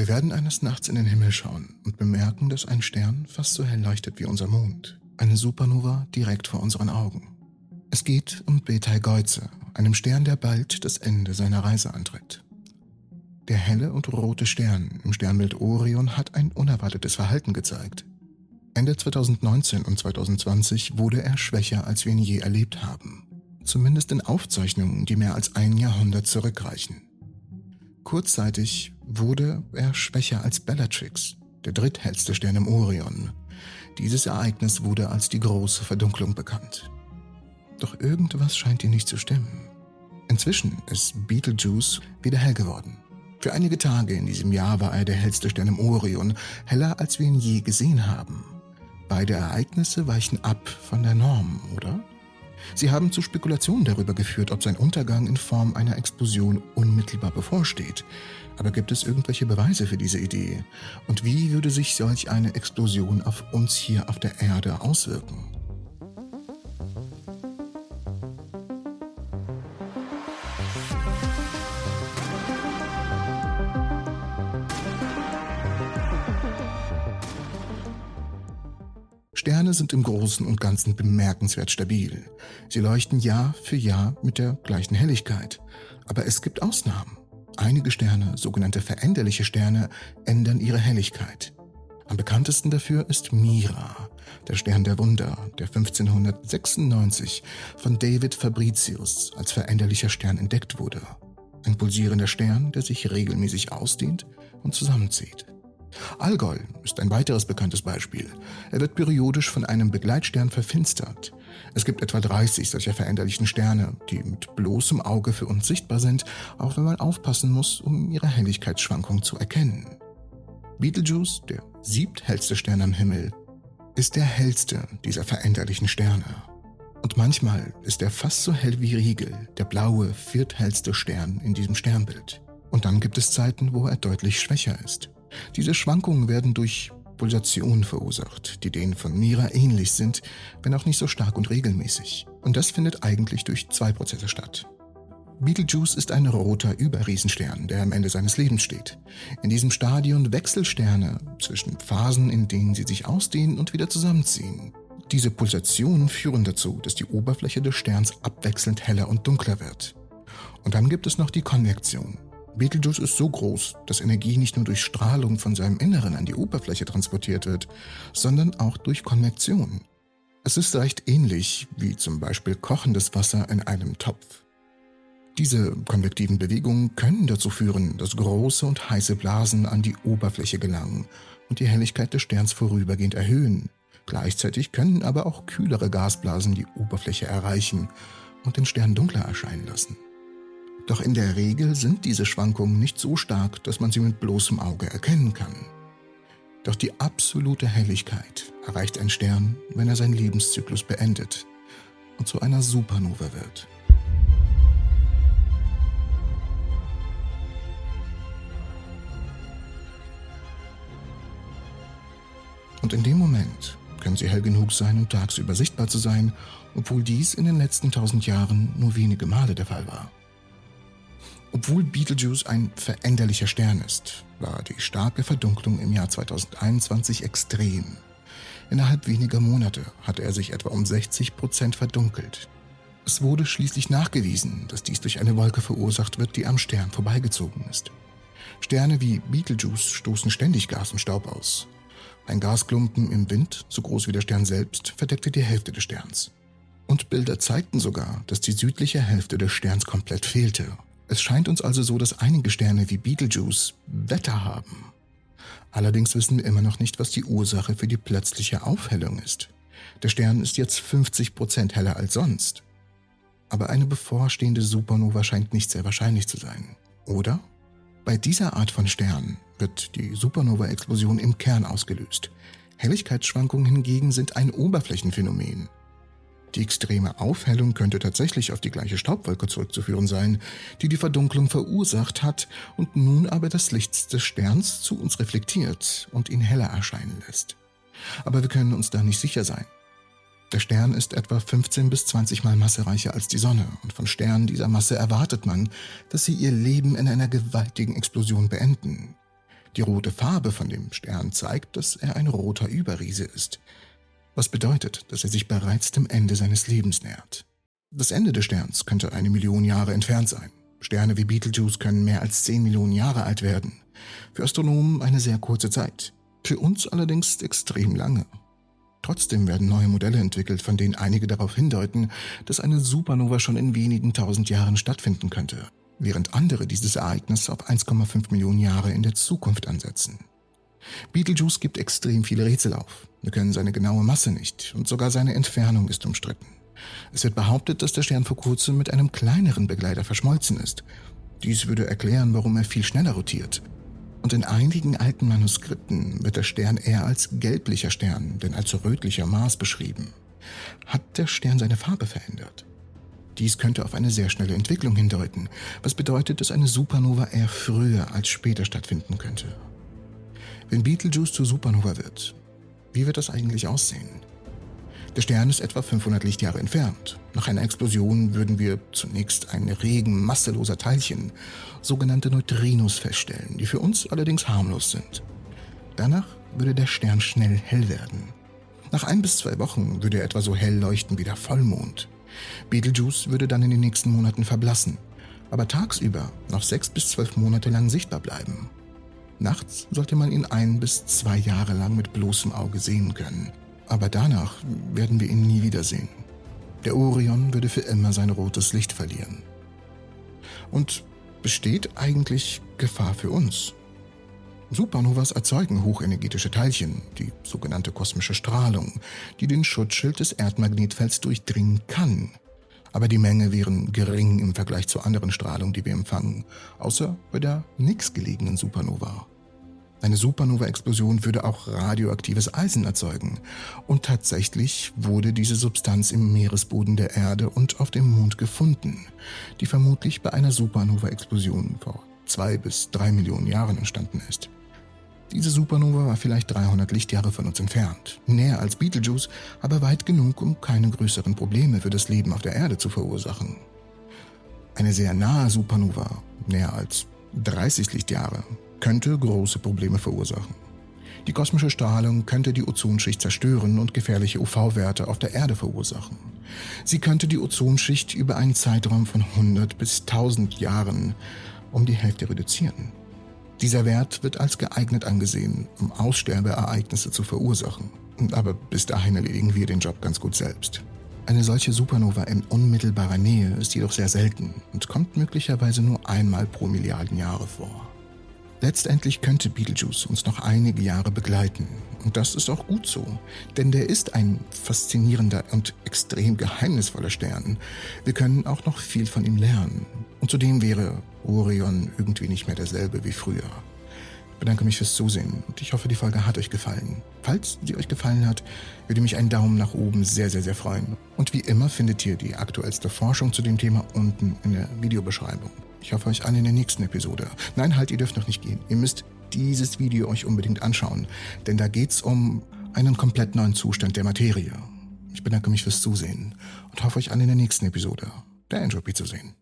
Wir werden eines Nachts in den Himmel schauen und bemerken, dass ein Stern fast so hell leuchtet wie unser Mond. Eine Supernova direkt vor unseren Augen. Es geht um Betelgeuse, einem Stern, der bald das Ende seiner Reise antritt. Der helle und rote Stern im Sternbild Orion hat ein unerwartetes Verhalten gezeigt. Ende 2019 und 2020 wurde er schwächer, als wir ihn je erlebt haben. Zumindest in Aufzeichnungen, die mehr als ein Jahrhundert zurückreichen. Kurzzeitig wurde er schwächer als Bellatrix, der dritthellste Stern im Orion. Dieses Ereignis wurde als die große Verdunklung bekannt. Doch irgendwas scheint hier nicht zu stimmen. Inzwischen ist Beetlejuice wieder hell geworden. Für einige Tage in diesem Jahr war er der hellste Stern im Orion, heller als wir ihn je gesehen haben. Beide Ereignisse weichen ab von der Norm, oder? Sie haben zu Spekulationen darüber geführt, ob sein Untergang in Form einer Explosion unmittelbar bevorsteht. Aber gibt es irgendwelche Beweise für diese Idee? Und wie würde sich solch eine Explosion auf uns hier auf der Erde auswirken? Sterne sind im Großen und Ganzen bemerkenswert stabil. Sie leuchten Jahr für Jahr mit der gleichen Helligkeit. Aber es gibt Ausnahmen. Einige Sterne, sogenannte veränderliche Sterne, ändern ihre Helligkeit. Am bekanntesten dafür ist Mira, der Stern der Wunder, der 1596 von David Fabricius als veränderlicher Stern entdeckt wurde. Ein pulsierender Stern, der sich regelmäßig ausdehnt und zusammenzieht. Algol ist ein weiteres bekanntes Beispiel. Er wird periodisch von einem Begleitstern verfinstert. Es gibt etwa 30 solcher veränderlichen Sterne, die mit bloßem Auge für uns sichtbar sind, auch wenn man aufpassen muss, um ihre Helligkeitsschwankung zu erkennen. Betelgeuse, der siebthellste Stern am Himmel, ist der hellste dieser veränderlichen Sterne. Und manchmal ist er fast so hell wie Riegel, der blaue, vierthellste Stern in diesem Sternbild. Und dann gibt es Zeiten, wo er deutlich schwächer ist. Diese Schwankungen werden durch Pulsationen verursacht, die denen von Mira ähnlich sind, wenn auch nicht so stark und regelmäßig. Und das findet eigentlich durch zwei Prozesse statt. Betelgeuse ist ein roter Überriesenstern, der am Ende seines Lebens steht. In diesem Stadion Wechselsterne zwischen Phasen, in denen sie sich ausdehnen und wieder zusammenziehen. Diese Pulsationen führen dazu, dass die Oberfläche des Sterns abwechselnd heller und dunkler wird. Und dann gibt es noch die Konvektion. Betelgeuse ist so groß, dass Energie nicht nur durch Strahlung von seinem Inneren an die Oberfläche transportiert wird, sondern auch durch Konvektion. Es ist recht ähnlich wie zum Beispiel kochendes Wasser in einem Topf. Diese konvektiven Bewegungen können dazu führen, dass große und heiße Blasen an die Oberfläche gelangen und die Helligkeit des Sterns vorübergehend erhöhen. Gleichzeitig können aber auch kühlere Gasblasen die Oberfläche erreichen und den Stern dunkler erscheinen lassen. Doch in der Regel sind diese Schwankungen nicht so stark, dass man sie mit bloßem Auge erkennen kann. Doch die absolute Helligkeit erreicht ein Stern, wenn er seinen Lebenszyklus beendet und zu einer Supernova wird. Und in dem Moment können sie hell genug sein, um tagsüber sichtbar zu sein, obwohl dies in den letzten tausend Jahren nur wenige Male der Fall war. Obwohl Betelgeuse ein veränderlicher Stern ist, war die starke Verdunklung im Jahr 2021 extrem. Innerhalb weniger Monate hatte er sich etwa um 60 Prozent verdunkelt. Es wurde schließlich nachgewiesen, dass dies durch eine Wolke verursacht wird, die am Stern vorbeigezogen ist. Sterne wie Betelgeuse stoßen ständig Gas und Staub aus. Ein Gasklumpen im Wind, so groß wie der Stern selbst, verdeckte die Hälfte des Sterns. Und Bilder zeigten sogar, dass die südliche Hälfte des Sterns komplett fehlte es scheint uns also so, dass einige Sterne wie Betelgeuse Wetter haben. Allerdings wissen wir immer noch nicht, was die Ursache für die plötzliche Aufhellung ist. Der Stern ist jetzt 50 Prozent heller als sonst. Aber eine bevorstehende Supernova scheint nicht sehr wahrscheinlich zu sein, oder? Bei dieser Art von Stern wird die Supernova-Explosion im Kern ausgelöst. Helligkeitsschwankungen hingegen sind ein Oberflächenphänomen. Die extreme Aufhellung könnte tatsächlich auf die gleiche Staubwolke zurückzuführen sein, die die Verdunklung verursacht hat und nun aber das Licht des Sterns zu uns reflektiert und ihn heller erscheinen lässt. Aber wir können uns da nicht sicher sein. Der Stern ist etwa 15 bis 20 Mal massereicher als die Sonne und von Sternen dieser Masse erwartet man, dass sie ihr Leben in einer gewaltigen Explosion beenden. Die rote Farbe von dem Stern zeigt, dass er ein roter Überriese ist, was bedeutet, dass er sich bereits dem Ende seines Lebens nähert. Das Ende des Sterns könnte eine Million Jahre entfernt sein. Sterne wie Betelgeuse können mehr als 10 Millionen Jahre alt werden. Für Astronomen eine sehr kurze Zeit. Für uns allerdings extrem lange. Trotzdem werden neue Modelle entwickelt, von denen einige darauf hindeuten, dass eine Supernova schon in wenigen tausend Jahren stattfinden könnte, während andere dieses Ereignis auf 1,5 Millionen Jahre in der Zukunft ansetzen. Betelgeuse gibt extrem viele Rätsel auf. Wir können seine genaue Masse nicht und sogar seine Entfernung ist umstritten. Es wird behauptet, dass der Stern vor kurzem mit einem kleineren Begleiter verschmolzen ist. Dies würde erklären, warum er viel schneller rotiert und in einigen alten Manuskripten wird der Stern eher als gelblicher Stern, denn als rötlicher Mars beschrieben. Hat der Stern seine Farbe verändert? Dies könnte auf eine sehr schnelle Entwicklung hindeuten, was bedeutet, dass eine Supernova eher früher als später stattfinden könnte. Wenn Betelgeuse zur Supernova wird, wie wird das eigentlich aussehen? Der Stern ist etwa 500 Lichtjahre entfernt. Nach einer Explosion würden wir zunächst einen Regen masseloser Teilchen, sogenannte Neutrinos, feststellen, die für uns allerdings harmlos sind. Danach würde der Stern schnell hell werden. Nach ein bis zwei Wochen würde er etwa so hell leuchten wie der Vollmond. Betelgeuse würde dann in den nächsten Monaten verblassen, aber tagsüber noch sechs bis zwölf Monate lang sichtbar bleiben. Nachts sollte man ihn ein bis zwei Jahre lang mit bloßem Auge sehen können aber danach werden wir ihn nie wiedersehen. Der Orion würde für immer sein rotes Licht verlieren. Und besteht eigentlich Gefahr für uns? Supernovas erzeugen hochenergetische Teilchen, die sogenannte kosmische Strahlung, die den Schutzschild des Erdmagnetfelds durchdringen kann. Aber die Menge wären gering im Vergleich zur anderen Strahlung, die wir empfangen, außer bei der nächstgelegenen Supernova. Eine Supernova-Explosion würde auch radioaktives Eisen erzeugen. Und tatsächlich wurde diese Substanz im Meeresboden der Erde und auf dem Mond gefunden, die vermutlich bei einer Supernova-Explosion vor zwei bis drei Millionen Jahren entstanden ist. Diese Supernova war vielleicht 300 Lichtjahre von uns entfernt, näher als Betelgeuse, aber weit genug, um keine größeren Probleme für das Leben auf der Erde zu verursachen. Eine sehr nahe Supernova, näher als 30 Lichtjahre, könnte große Probleme verursachen. Die kosmische Strahlung könnte die Ozonschicht zerstören und gefährliche UV-Werte auf der Erde verursachen. Sie könnte die Ozonschicht über einen Zeitraum von 100 bis 1000 Jahren um die Hälfte reduzieren. Dieser Wert wird als geeignet angesehen, um Aussterbeereignisse zu verursachen. Aber bis dahin erledigen wir den Job ganz gut selbst. Eine solche Supernova in unmittelbarer Nähe ist jedoch sehr selten und kommt möglicherweise nur einmal pro Milliarden Jahre vor. Letztendlich könnte Beetlejuice uns noch einige Jahre begleiten. Und das ist auch gut so, denn der ist ein faszinierender und extrem geheimnisvoller Stern. Wir können auch noch viel von ihm lernen. Und zudem wäre Orion irgendwie nicht mehr derselbe wie früher. Ich bedanke mich fürs Zusehen und ich hoffe, die Folge hat euch gefallen. Falls sie euch gefallen hat, würde mich ein Daumen nach oben sehr, sehr, sehr freuen. Und wie immer findet ihr die aktuellste Forschung zu dem Thema unten in der Videobeschreibung. Ich hoffe euch alle in der nächsten Episode. Nein, halt, ihr dürft noch nicht gehen. Ihr müsst dieses Video euch unbedingt anschauen, denn da geht's um einen komplett neuen Zustand der Materie. Ich bedanke mich fürs Zusehen und hoffe euch alle in der nächsten Episode der Entropy zu sehen.